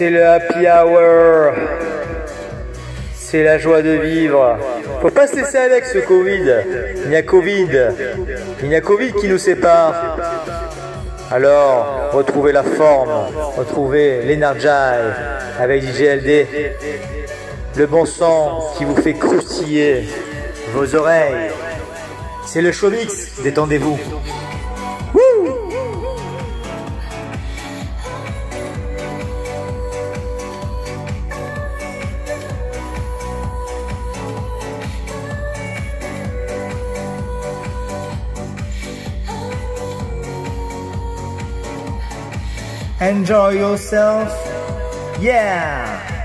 C'est le happy hour. C'est la joie de vivre. Faut pas se laisser avec ce Covid. Il y a Covid. Il y a Covid qui nous sépare. Alors, retrouvez la forme, retrouvez l'énergie avec GLD, le bon sang qui vous fait croustiller vos oreilles. C'est le show mix, détendez-vous. Enjoy yourself. Yeah.